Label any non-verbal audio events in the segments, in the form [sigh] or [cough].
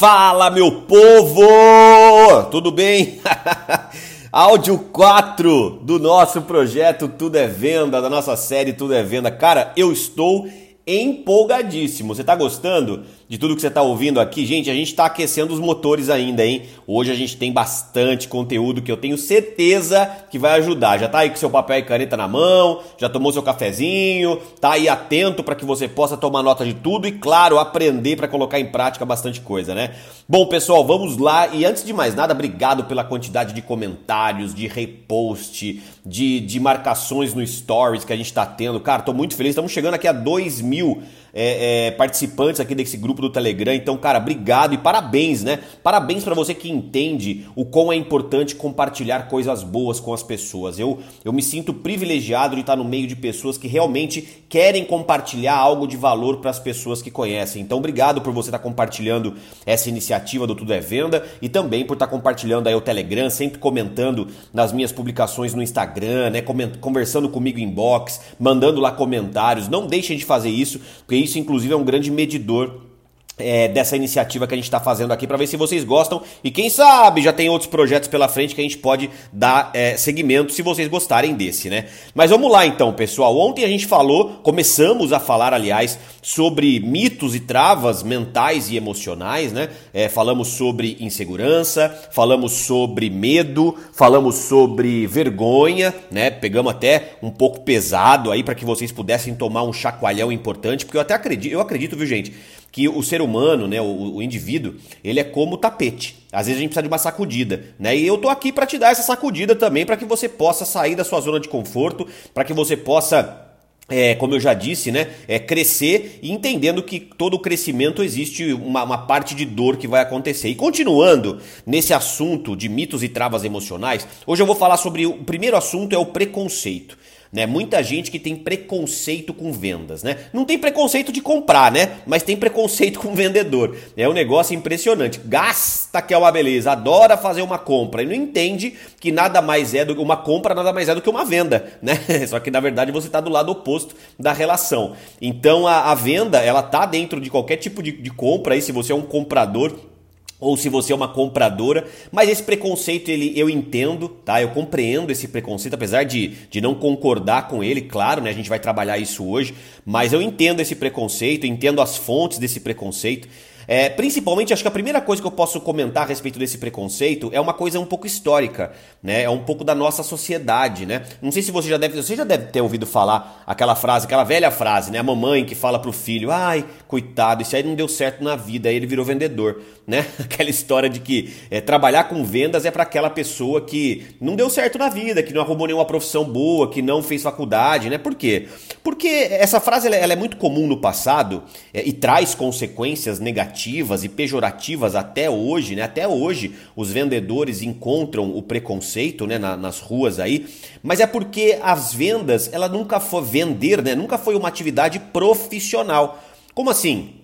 Fala, meu povo! Tudo bem? [laughs] Áudio 4 do nosso projeto Tudo é Venda, da nossa série Tudo é Venda. Cara, eu estou empolgadíssimo. Você tá gostando? De tudo que você está ouvindo aqui, gente, a gente está aquecendo os motores ainda, hein? Hoje a gente tem bastante conteúdo que eu tenho certeza que vai ajudar. Já tá aí com seu papel e caneta na mão, já tomou seu cafezinho, tá aí atento para que você possa tomar nota de tudo e, claro, aprender para colocar em prática bastante coisa, né? Bom, pessoal, vamos lá. E antes de mais nada, obrigado pela quantidade de comentários, de repost, de, de marcações no Stories que a gente está tendo. Cara, tô muito feliz. Estamos chegando aqui a 2 mil é, é, participantes aqui desse grupo do Telegram. Então, cara, obrigado e parabéns, né? Parabéns para você que entende o quão é importante compartilhar coisas boas com as pessoas. Eu, eu me sinto privilegiado de estar no meio de pessoas que realmente querem compartilhar algo de valor para as pessoas que conhecem. Então, obrigado por você estar compartilhando essa iniciativa do Tudo é Venda e também por estar compartilhando aí o Telegram, sempre comentando nas minhas publicações no Instagram, né? Conversando comigo em inbox, mandando lá comentários. Não deixem de fazer isso, porque isso, inclusive, é um grande medidor é, dessa iniciativa que a gente está fazendo aqui para ver se vocês gostam e quem sabe já tem outros projetos pela frente que a gente pode dar é, se vocês gostarem desse, né? Mas vamos lá então, pessoal. Ontem a gente falou, começamos a falar, aliás, sobre mitos e travas mentais e emocionais, né? É, falamos sobre insegurança, falamos sobre medo, falamos sobre vergonha, né? Pegamos até um pouco pesado aí para que vocês pudessem tomar um chacoalhão importante, porque eu até acredito, eu acredito, viu, gente? Que o ser humano, né, o, o, indivíduo, ele é como tapete. Às vezes a gente precisa de uma sacudida, né? E eu tô aqui para te dar essa sacudida também para que você possa sair da sua zona de conforto, para que você possa é, como eu já disse, né, é crescer e entendendo que todo crescimento existe uma, uma, parte de dor que vai acontecer. E continuando nesse assunto de mitos e travas emocionais, hoje eu vou falar sobre o primeiro assunto é o preconceito. Né? Muita gente que tem preconceito com vendas, né? Não tem preconceito de comprar, né? Mas tem preconceito com vendedor. É um negócio impressionante. Gasta que é uma beleza, adora fazer uma compra e não entende que nada mais é do que uma compra, nada mais é do que uma venda, né? [laughs] Só que na verdade você está do lado oposto da relação. Então a, a, venda, ela tá dentro de qualquer tipo de, de compra aí, se você é um comprador ou se você é uma compradora, mas esse preconceito ele eu entendo, tá? Eu compreendo esse preconceito, apesar de, de não concordar com ele, claro, né? A gente vai trabalhar isso hoje, mas eu entendo esse preconceito, entendo as fontes desse preconceito. É, principalmente, acho que a primeira coisa que eu posso comentar a respeito desse preconceito é uma coisa um pouco histórica, né? É um pouco da nossa sociedade, né? Não sei se você já deve, você já deve ter ouvido falar aquela frase, aquela velha frase, né? A mamãe que fala pro filho, ai, coitado, isso aí não deu certo na vida, aí ele virou vendedor, né? [laughs] Aquela história de que é, trabalhar com vendas é para aquela pessoa que não deu certo na vida, que não arrumou nenhuma profissão boa, que não fez faculdade, né? Por quê? Porque essa frase ela, ela é muito comum no passado é, e traz consequências negativas negativas e pejorativas até hoje, né? Até hoje os vendedores encontram o preconceito, né, na, nas ruas aí, mas é porque as vendas, ela nunca foi vender, né? Nunca foi uma atividade profissional. Como assim?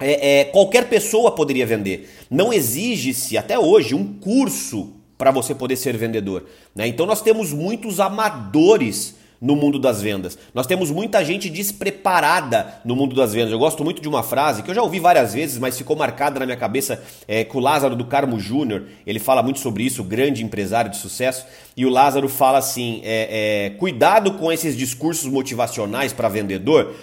É, é, qualquer pessoa poderia vender. Não exige-se até hoje um curso para você poder ser vendedor. Né? Então nós temos muitos amadores no mundo das vendas. Nós temos muita gente despreparada no mundo das vendas. Eu gosto muito de uma frase que eu já ouvi várias vezes, mas ficou marcada na minha cabeça é, com o Lázaro do Carmo Júnior. Ele fala muito sobre isso, grande empresário de sucesso. E o Lázaro fala assim: é, é, cuidado com esses discursos motivacionais para vendedor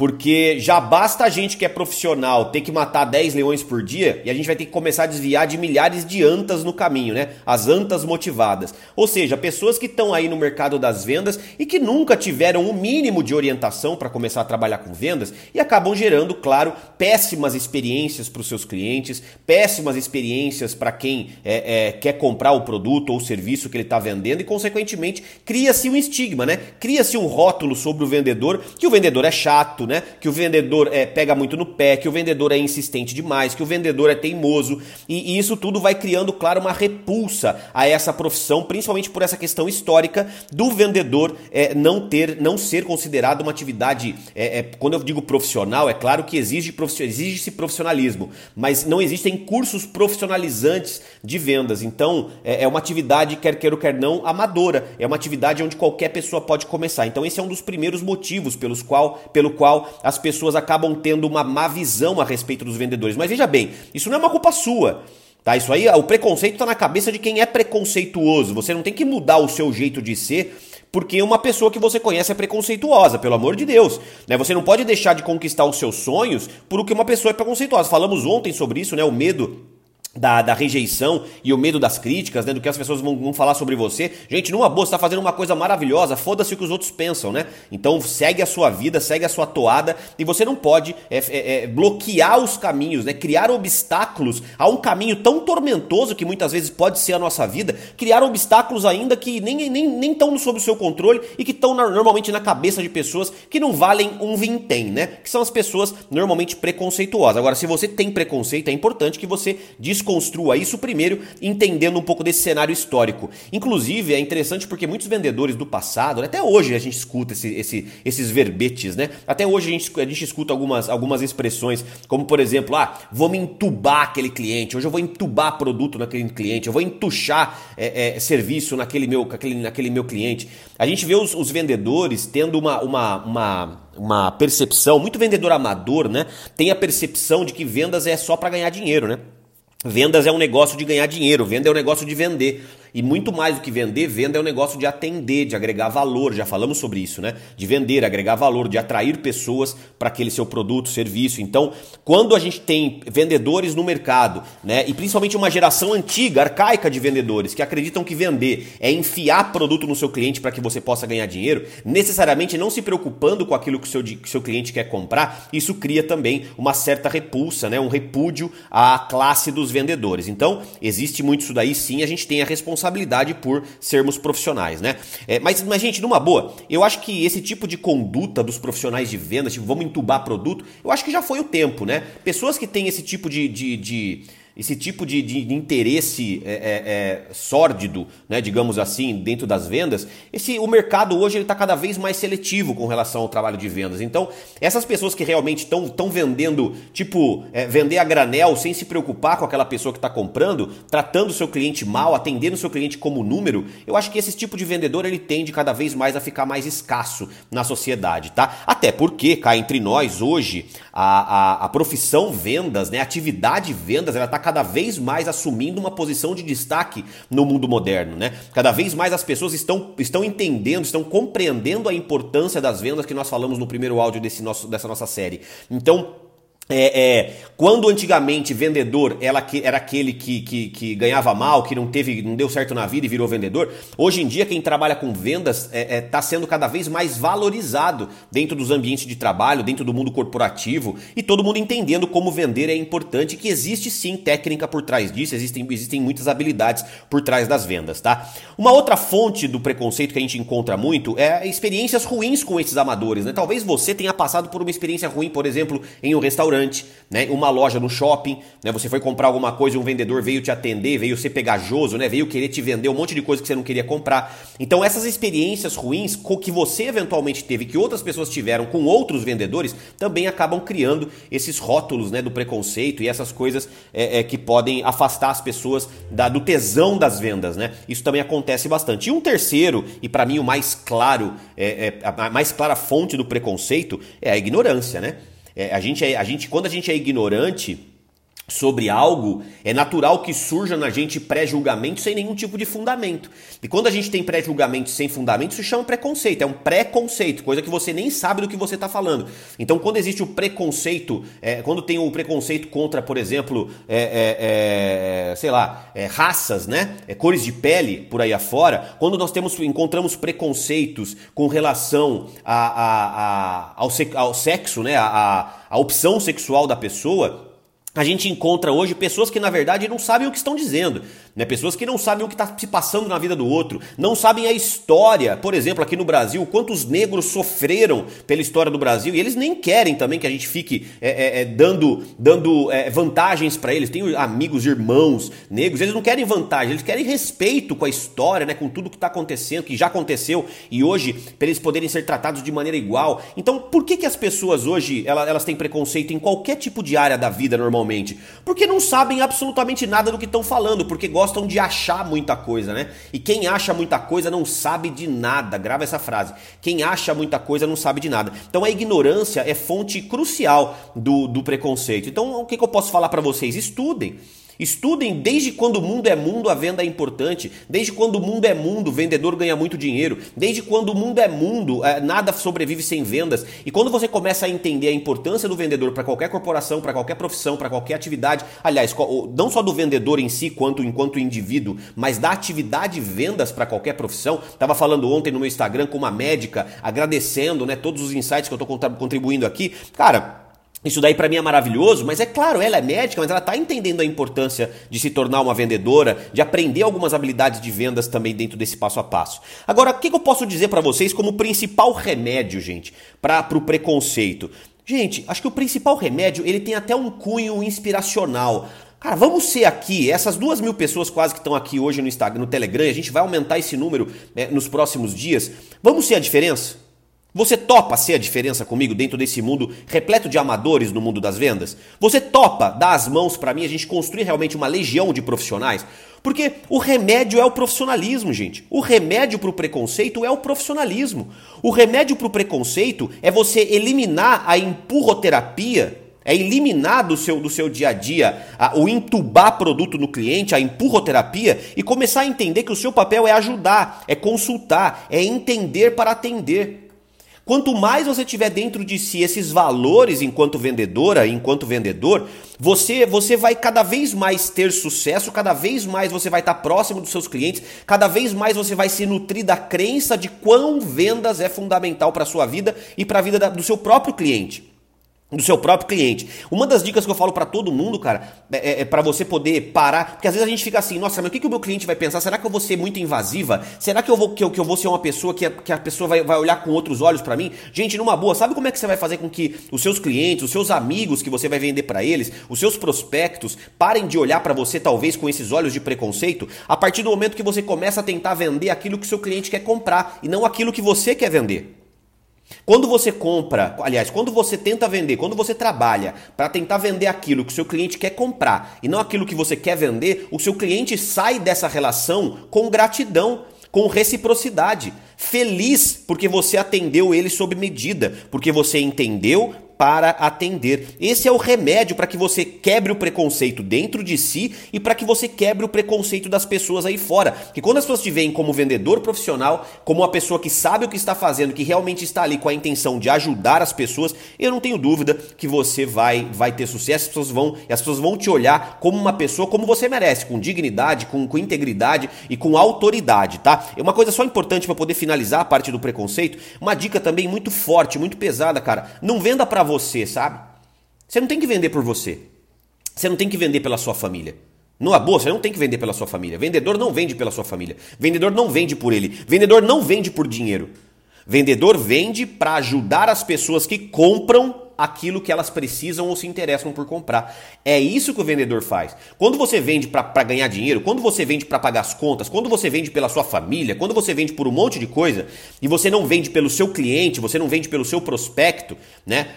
porque já basta a gente que é profissional ter que matar 10 leões por dia e a gente vai ter que começar a desviar de milhares de antas no caminho, né? As antas motivadas. Ou seja, pessoas que estão aí no mercado das vendas e que nunca tiveram o um mínimo de orientação para começar a trabalhar com vendas e acabam gerando, claro, péssimas experiências para os seus clientes, péssimas experiências para quem é, é, quer comprar o produto ou serviço que ele está vendendo e, consequentemente, cria-se um estigma, né? Cria-se um rótulo sobre o vendedor que o vendedor é chato, né? Que o vendedor é, pega muito no pé, que o vendedor é insistente demais, que o vendedor é teimoso. E, e isso tudo vai criando, claro, uma repulsa a essa profissão, principalmente por essa questão histórica do vendedor é, não ter, não ser considerado uma atividade. É, é quando eu digo profissional, é claro que exige exige-se profissionalismo, mas não existem cursos profissionalizantes de vendas. Então é, é uma atividade, quer queira ou quer não, amadora. É uma atividade onde qualquer pessoa pode começar. Então esse é um dos primeiros motivos pelos qual, pelo qual as pessoas acabam tendo uma má visão a respeito dos vendedores. Mas veja bem, isso não é uma culpa sua. Tá, isso aí, o preconceito está na cabeça de quem é preconceituoso. Você não tem que mudar o seu jeito de ser porque uma pessoa que você conhece é preconceituosa, pelo amor de Deus. Né? Você não pode deixar de conquistar os seus sonhos por que uma pessoa é preconceituosa. Falamos ontem sobre isso, né? O medo da, da, rejeição e o medo das críticas, né, do que as pessoas vão, vão falar sobre você. Gente, numa boa, você tá fazendo uma coisa maravilhosa, foda-se o que os outros pensam, né? Então segue a sua vida, segue a sua toada e você não pode é, é, é, bloquear os caminhos, né? Criar obstáculos a um caminho tão tormentoso que muitas vezes pode ser a nossa vida, criar obstáculos ainda que nem estão nem, nem tão sob o seu controle e que estão normalmente na cabeça de pessoas que não valem um vintém, né? Que são as pessoas normalmente preconceituosas. Agora, se você tem preconceito, é importante que você desconstrua isso primeiro, entendendo um pouco desse cenário histórico. Inclusive, é interessante porque muitos vendedores do passado, até hoje a gente escuta esse, esse, esses verbetes, né? Até hoje a gente, a gente escuta algumas, algumas expressões, como por exemplo, ah, vou me entubar aquele cliente, hoje eu vou entubar produto naquele cliente, eu vou entuchar é, é, serviço naquele meu, naquele, naquele meu cliente. A gente vê os, os vendedores tendo uma, uma, uma uma percepção, muito vendedor amador, né? Tem a percepção de que vendas é só para ganhar dinheiro, né? Vendas é um negócio de ganhar dinheiro, venda é um negócio de vender. E muito mais do que vender, venda é um negócio de atender, de agregar valor. Já falamos sobre isso, né? De vender, agregar valor, de atrair pessoas para aquele seu produto, serviço. Então, quando a gente tem vendedores no mercado, né? E principalmente uma geração antiga, arcaica de vendedores, que acreditam que vender é enfiar produto no seu cliente para que você possa ganhar dinheiro, necessariamente não se preocupando com aquilo que o seu, que seu cliente quer comprar, isso cria também uma certa repulsa, né? Um repúdio à classe dos vendedores. Então, existe muito isso daí, sim, a gente tem a responsabilidade responsabilidade por sermos profissionais, né? É, mas, mas, gente, numa boa, eu acho que esse tipo de conduta dos profissionais de vendas, tipo, vamos entubar produto, eu acho que já foi o tempo, né? Pessoas que têm esse tipo de, de, de esse tipo de, de, de interesse é, é, é, sórdido, né, digamos assim, dentro das vendas, esse, o mercado hoje está cada vez mais seletivo com relação ao trabalho de vendas. Então, essas pessoas que realmente estão vendendo, tipo, é, vender a granel sem se preocupar com aquela pessoa que está comprando, tratando o seu cliente mal, atendendo o seu cliente como número, eu acho que esse tipo de vendedor ele tende cada vez mais a ficar mais escasso na sociedade, tá? Até porque, cá entre nós, hoje, a, a, a profissão vendas, né, a atividade vendas, ela está cada vez mais assumindo uma posição de destaque no mundo moderno, né? Cada vez mais as pessoas estão, estão entendendo, estão compreendendo a importância das vendas que nós falamos no primeiro áudio desse nosso, dessa nossa série. Então, é, é, quando antigamente vendedor ela que, era aquele que, que, que, ganhava mal, que não teve, não deu certo na vida e virou vendedor, hoje em dia quem trabalha com vendas está é, é tá sendo cada vez mais valorizado dentro dos ambientes de trabalho, dentro do mundo corporativo e todo mundo entendendo como vender é importante, que existe sim técnica por trás disso, existem, existem muitas habilidades por trás das vendas, tá? Uma outra fonte do preconceito que a gente encontra muito é experiências ruins com esses amadores, né? Talvez você tenha passado por uma experiência ruim, por exemplo, em um restaurante restaurante, né? Uma loja no shopping, né? Você foi comprar alguma coisa e um vendedor veio te atender, veio ser pegajoso, né? Veio querer te vender um monte de coisa que você não queria comprar. Então essas experiências ruins que você eventualmente teve, que outras pessoas tiveram com outros vendedores, também acabam criando esses rótulos, né? Do preconceito e essas coisas é, é, que podem afastar as pessoas da, do tesão das vendas, né? Isso também acontece bastante. E um terceiro, e para mim o mais claro, é, é, a mais clara fonte do preconceito é a ignorância, né? É, a, gente é, a gente, quando a gente é ignorante, sobre algo, é natural que surja na gente pré-julgamento sem nenhum tipo de fundamento. E quando a gente tem pré-julgamento sem fundamento, isso chama preconceito. É um preconceito, coisa que você nem sabe do que você está falando. Então, quando existe o preconceito, é, quando tem o preconceito contra, por exemplo, é, é, é sei lá, é, raças, né? É, cores de pele por aí afora, quando nós temos, encontramos preconceitos com relação a, a, a ao, ao, sexo, né? A, a opção sexual da pessoa, a gente encontra hoje pessoas que na verdade não sabem o que estão dizendo, né? Pessoas que não sabem o que está se passando na vida do outro, não sabem a história. Por exemplo, aqui no Brasil, quantos negros sofreram pela história do Brasil e eles nem querem também que a gente fique é, é, é dando, dando é, vantagens para eles. Tem amigos, irmãos negros, eles não querem vantagem, eles querem respeito com a história, né? Com tudo que está acontecendo, que já aconteceu e hoje para eles poderem ser tratados de maneira igual. Então, por que que as pessoas hoje elas, elas têm preconceito em qualquer tipo de área da vida normalmente? Porque não sabem absolutamente nada do que estão falando, porque gostam de achar muita coisa, né? E quem acha muita coisa não sabe de nada. Grava essa frase. Quem acha muita coisa não sabe de nada. Então a ignorância é fonte crucial do, do preconceito. Então o que, que eu posso falar para vocês? Estudem. Estudem desde quando o mundo é mundo, a venda é importante. Desde quando o mundo é mundo, o vendedor ganha muito dinheiro. Desde quando o mundo é mundo, é, nada sobrevive sem vendas. E quando você começa a entender a importância do vendedor para qualquer corporação, para qualquer profissão, para qualquer atividade, aliás, não só do vendedor em si, quanto enquanto indivíduo, mas da atividade vendas para qualquer profissão. Tava falando ontem no meu Instagram com uma médica, agradecendo, né, todos os insights que eu estou contribuindo aqui. Cara, isso daí para mim é maravilhoso, mas é claro, ela é médica, mas ela está entendendo a importância de se tornar uma vendedora, de aprender algumas habilidades de vendas também dentro desse passo a passo. Agora, o que, que eu posso dizer para vocês como principal remédio, gente, para o preconceito? Gente, acho que o principal remédio ele tem até um cunho inspiracional. Cara, vamos ser aqui, essas duas mil pessoas quase que estão aqui hoje no Instagram, no Telegram, a gente vai aumentar esse número é, nos próximos dias. Vamos ser a diferença? Você topa ser a diferença comigo dentro desse mundo repleto de amadores no mundo das vendas? Você topa dar as mãos para mim a gente construir realmente uma legião de profissionais? Porque o remédio é o profissionalismo, gente. O remédio para o preconceito é o profissionalismo. O remédio para o preconceito é você eliminar a empurroterapia, é eliminar do seu, do seu dia a dia a, o entubar produto no cliente, a empurroterapia, e começar a entender que o seu papel é ajudar, é consultar, é entender para atender. Quanto mais você tiver dentro de si esses valores enquanto vendedora, enquanto vendedor, você você vai cada vez mais ter sucesso, cada vez mais você vai estar próximo dos seus clientes, cada vez mais você vai se nutrir da crença de quão vendas é fundamental para a sua vida e para a vida do seu próprio cliente do seu próprio cliente. Uma das dicas que eu falo para todo mundo, cara, é, é, é para você poder parar, porque às vezes a gente fica assim, nossa, mas o que, que o meu cliente vai pensar? Será que eu vou ser muito invasiva? Será que eu vou, que eu, que eu vou ser uma pessoa que a, que a pessoa vai, vai olhar com outros olhos para mim? Gente, numa boa, sabe como é que você vai fazer com que os seus clientes, os seus amigos que você vai vender para eles, os seus prospectos, parem de olhar para você talvez com esses olhos de preconceito? A partir do momento que você começa a tentar vender aquilo que seu cliente quer comprar e não aquilo que você quer vender. Quando você compra, aliás, quando você tenta vender, quando você trabalha para tentar vender aquilo que o seu cliente quer comprar e não aquilo que você quer vender, o seu cliente sai dessa relação com gratidão, com reciprocidade, feliz porque você atendeu ele sob medida, porque você entendeu, para atender. Esse é o remédio para que você quebre o preconceito dentro de si e para que você quebre o preconceito das pessoas aí fora. Que quando as pessoas te veem como vendedor profissional, como uma pessoa que sabe o que está fazendo, que realmente está ali com a intenção de ajudar as pessoas, eu não tenho dúvida que você vai vai ter sucesso, as pessoas vão, as pessoas vão te olhar como uma pessoa como você merece, com dignidade, com, com integridade e com autoridade, tá? É uma coisa só importante para poder finalizar a parte do preconceito, uma dica também muito forte, muito pesada, cara. Não venda para você, sabe? Você não tem que vender por você. Você não tem que vender pela sua família. Numa boa, você não tem que vender pela sua família. Vendedor não vende pela sua família. Vendedor não vende por ele. Vendedor não vende por dinheiro. Vendedor vende para ajudar as pessoas que compram aquilo que elas precisam ou se interessam por comprar. É isso que o vendedor faz. Quando você vende para ganhar dinheiro, quando você vende para pagar as contas, quando você vende pela sua família, quando você vende por um monte de coisa e você não vende pelo seu cliente, você não vende pelo seu prospecto, né?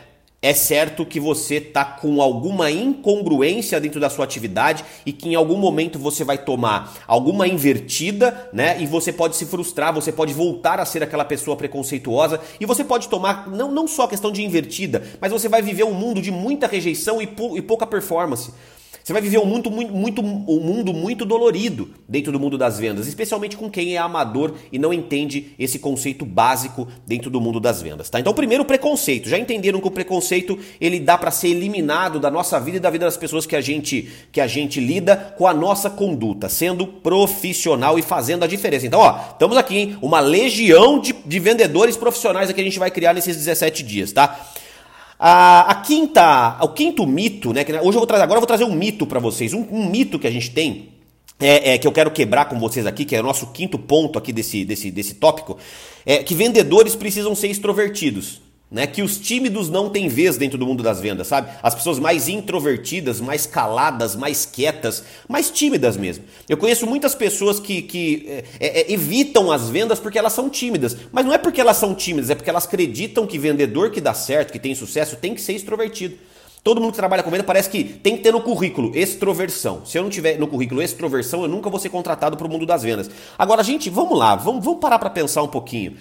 É certo que você está com alguma incongruência dentro da sua atividade e que em algum momento você vai tomar alguma invertida, né? E você pode se frustrar, você pode voltar a ser aquela pessoa preconceituosa e você pode tomar não, não só a questão de invertida, mas você vai viver um mundo de muita rejeição e, pou, e pouca performance. Você vai viver um, muito, muito, muito, um mundo muito dolorido dentro do mundo das vendas, especialmente com quem é amador e não entende esse conceito básico dentro do mundo das vendas, tá? Então, primeiro, o preconceito. Já entenderam que o preconceito ele dá para ser eliminado da nossa vida e da vida das pessoas que a gente que a gente lida com a nossa conduta, sendo profissional e fazendo a diferença. Então, ó, estamos aqui, hein? Uma legião de, de vendedores profissionais que a gente vai criar nesses 17 dias, tá? A, a, quinta, o quinto mito, né? Que hoje eu vou trazer, agora eu vou trazer um mito para vocês, um, um, mito que a gente tem. É, é, que eu quero quebrar com vocês aqui, que é o nosso quinto ponto aqui desse, desse, desse tópico, é que vendedores precisam ser extrovertidos né? Que os tímidos não têm vez dentro do mundo das vendas, sabe? As pessoas mais introvertidas, mais caladas, mais quietas, mais tímidas mesmo. Eu conheço muitas pessoas que, que é, é, evitam as vendas porque elas são tímidas. Mas não é porque elas são tímidas, é porque elas acreditam que vendedor que dá certo, que tem sucesso, tem que ser extrovertido. Todo mundo que trabalha com venda parece que tem que ter no currículo extroversão. Se eu não tiver no currículo extroversão, eu nunca vou ser contratado para o mundo das vendas. Agora, gente, vamos lá, vamos, vamos parar para pensar um pouquinho.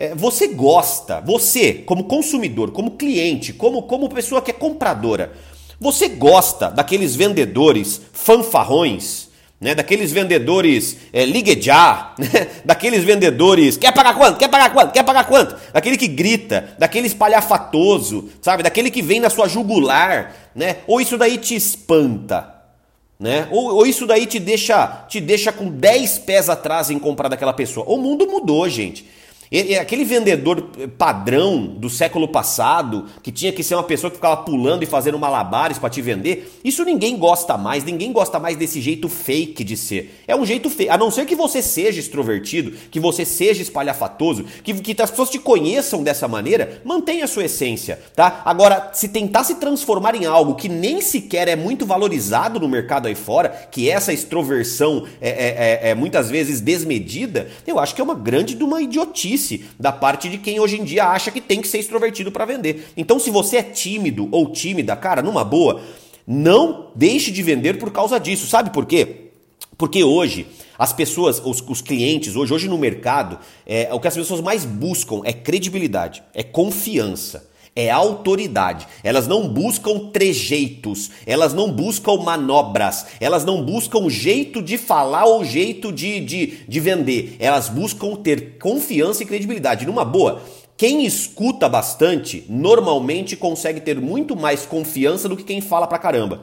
É, você gosta, você, como consumidor, como cliente, como, como pessoa que é compradora, você gosta daqueles vendedores fanfarrões né? Daqueles vendedores é, ligue já, [laughs] né? daqueles vendedores quer pagar quanto? Quer pagar quanto? Quer pagar quanto? Daquele que grita, daquele espalhafatoso, sabe? Daquele que vem na sua jugular, né? Ou isso daí te espanta, né? Ou, ou isso daí te deixa, te deixa com 10 pés atrás em comprar daquela pessoa. O mundo mudou, gente. Aquele vendedor padrão do século passado, que tinha que ser uma pessoa que ficava pulando e fazendo malabares para te vender, isso ninguém gosta mais, ninguém gosta mais desse jeito fake de ser. É um jeito fake, a não ser que você seja extrovertido, que você seja espalhafatoso, que, que as pessoas te conheçam dessa maneira, mantenha a sua essência, tá? Agora, se tentar se transformar em algo que nem sequer é muito valorizado no mercado aí fora, que essa extroversão é, é, é, é muitas vezes desmedida, eu acho que é uma grande de uma idiotice da parte de quem hoje em dia acha que tem que ser extrovertido para vender. Então, se você é tímido ou tímida, cara, numa boa, não deixe de vender por causa disso. Sabe por quê? Porque hoje as pessoas, os, os clientes, hoje, hoje no mercado, é, o que as pessoas mais buscam é credibilidade, é confiança é autoridade. Elas não buscam trejeitos, elas não buscam manobras, elas não buscam jeito de falar ou jeito de, de, de vender. Elas buscam ter confiança e credibilidade. Numa boa, quem escuta bastante normalmente consegue ter muito mais confiança do que quem fala pra caramba.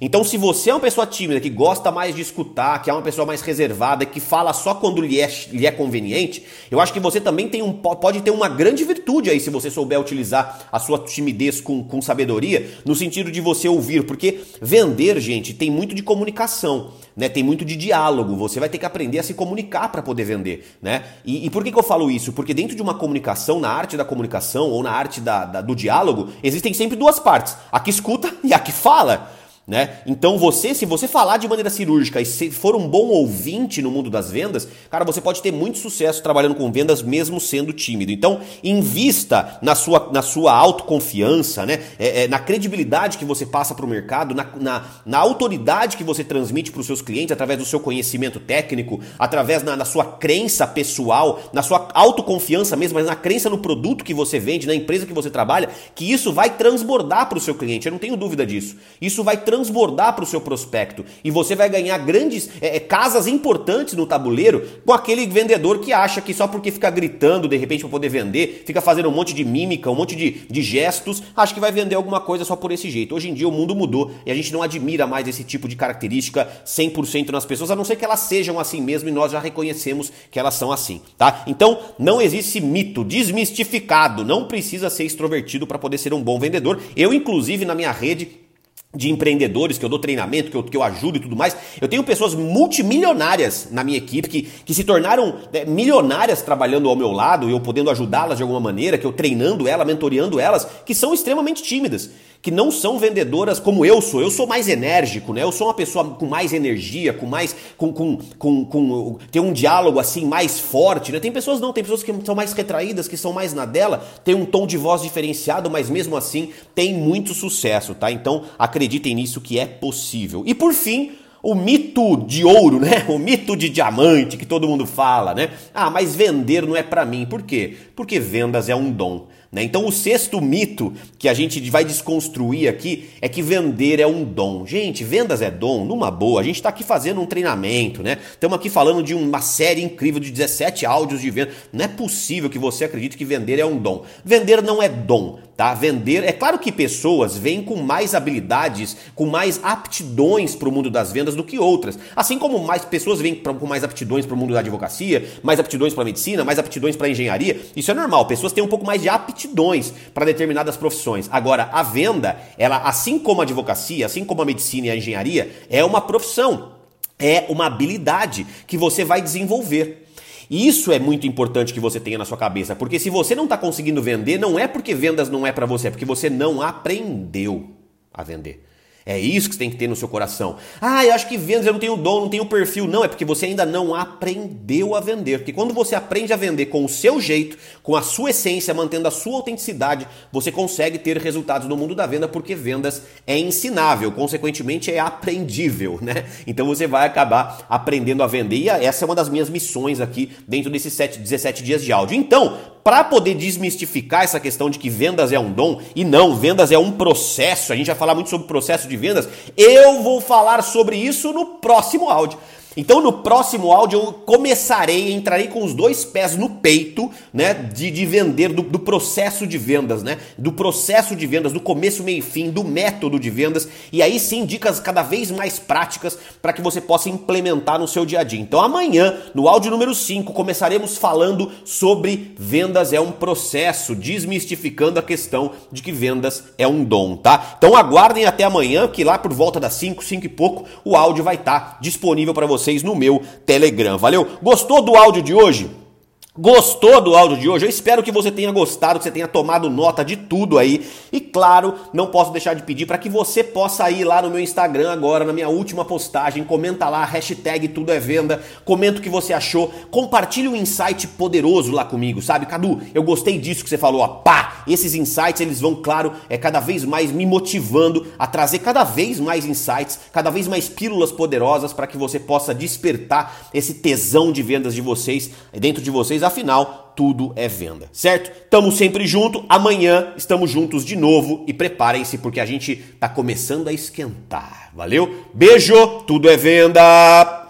Então, se você é uma pessoa tímida, que gosta mais de escutar, que é uma pessoa mais reservada, que fala só quando lhe é, lhe é conveniente, eu acho que você também tem um, pode ter uma grande virtude aí se você souber utilizar a sua timidez com, com sabedoria, no sentido de você ouvir, porque vender, gente, tem muito de comunicação. Né, tem muito de diálogo, você vai ter que aprender a se comunicar para poder vender. Né? E, e, por que, que eu falo isso? Porque dentro de uma comunicação, na arte da comunicação ou na arte da, da, do diálogo, existem sempre duas partes: a que escuta [laughs] e a que fala. Né? Então você, se você falar de maneira cirúrgica e se for um bom ouvinte no mundo das vendas, cara, você pode ter muito sucesso trabalhando com vendas mesmo sendo tímido. Então, invista na sua, na sua autoconfiança, né? É, é, na credibilidade que você passa para o mercado, na, na, na, autoridade que você transmite para os seus clientes através do seu conhecimento técnico, através na, na sua crença pessoal, na sua autoconfiança mesmo, mas na crença no produto que você vende, na empresa que você trabalha, que isso vai transbordar para o seu cliente. Eu não tenho dúvida disso. Isso vai transbordar transbordar para o seu prospecto e você vai ganhar grandes é, é, casas importantes no tabuleiro com aquele vendedor que acha que só porque fica gritando de repente para poder vender, fica fazendo um monte de mímica, um monte de, de gestos, acha que vai vender alguma coisa só por esse jeito. Hoje em dia o mundo mudou e a gente não admira mais esse tipo de característica 100% nas pessoas, a não ser que elas sejam assim mesmo e nós já reconhecemos que elas são assim, tá? Então não existe mito desmistificado, não precisa ser extrovertido para poder ser um bom vendedor. Eu inclusive na minha rede de empreendedores, que eu dou treinamento, que eu, que eu ajudo e tudo mais. Eu tenho pessoas multimilionárias na minha equipe que, que se tornaram é, milionárias trabalhando ao meu lado, eu podendo ajudá-las de alguma maneira, que eu treinando elas, mentoreando elas, que são extremamente tímidas que não são vendedoras como eu sou. Eu sou mais enérgico, né? Eu sou uma pessoa com mais energia, com mais. com, com, com, com tem um diálogo assim mais forte, né? Tem pessoas não, tem pessoas que são mais retraídas, que são mais na dela, tem um tom de voz diferenciado, mas mesmo assim tem muito sucesso, tá? Então acreditem nisso que é possível. E por fim, o mito de ouro, né? O mito de diamante que todo mundo fala, né? Ah, mas vender não é para mim. Por quê? Porque vendas é um dom. Né? Então, o sexto mito que a gente vai desconstruir aqui é que vender é um dom. Gente, vendas é dom, numa boa. A gente está aqui fazendo um treinamento, né? Estamos aqui falando de uma série incrível de 17 áudios de venda. Não é possível que você acredite que vender é um dom. Vender não é dom tá? Vender, é claro que pessoas vêm com mais habilidades, com mais aptidões para o mundo das vendas do que outras. Assim como mais pessoas vêm com mais aptidões para o mundo da advocacia, mais aptidões para medicina, mais aptidões para engenharia. Isso é normal. Pessoas têm um pouco mais de aptidões para determinadas profissões. Agora, a venda, ela assim como a advocacia, assim como a medicina e a engenharia, é uma profissão, é uma habilidade que você vai desenvolver. E isso é muito importante que você tenha na sua cabeça, porque se você não está conseguindo vender, não é porque vendas não é para você, é porque você não aprendeu a vender. É isso que você tem que ter no seu coração. Ah, eu acho que vendas eu não tenho dom, não tenho perfil. Não, é porque você ainda não aprendeu a vender. Porque quando você aprende a vender com o seu jeito, com a sua essência, mantendo a sua autenticidade, você consegue ter resultados no mundo da venda, porque vendas é ensinável, consequentemente é aprendível, né? Então você vai acabar aprendendo a vender. E essa é uma das minhas missões aqui dentro desses 7, 17 dias de áudio. Então, para poder desmistificar essa questão de que vendas é um dom e não, vendas é um processo, a gente vai falar muito sobre processo de vendas, eu vou falar sobre isso no próximo áudio. Então no próximo áudio eu começarei, entrarei com os dois pés no peito, né, de, de vender, do, do, processo de vendas, né, do processo de vendas, do começo, meio e fim, do método de vendas, e aí sim dicas cada vez mais práticas para que você possa implementar no seu dia a dia. Então amanhã, no áudio número 5, começaremos falando sobre vendas é um processo, desmistificando a questão de que vendas é um dom, tá? Então aguardem até amanhã, que lá por volta das 5, 5 e pouco, o áudio vai estar tá disponível para você vocês no meu Telegram. Valeu? Gostou do áudio de hoje? Gostou do áudio de hoje? Eu espero que você tenha gostado, que você tenha tomado nota de tudo aí. E claro, não posso deixar de pedir para que você possa ir lá no meu Instagram agora, na minha última postagem, comenta lá, hashtag tudo é venda, comenta o que você achou, compartilhe um insight poderoso lá comigo, sabe? Cadu, eu gostei disso que você falou, ó, pá! Esses insights, eles vão, claro, é cada vez mais me motivando a trazer cada vez mais insights, cada vez mais pílulas poderosas para que você possa despertar esse tesão de vendas de vocês, dentro de vocês, afinal, tudo é venda, certo? Tamo sempre junto, amanhã estamos juntos de novo e preparem-se porque a gente tá começando a esquentar. Valeu? Beijo, tudo é venda.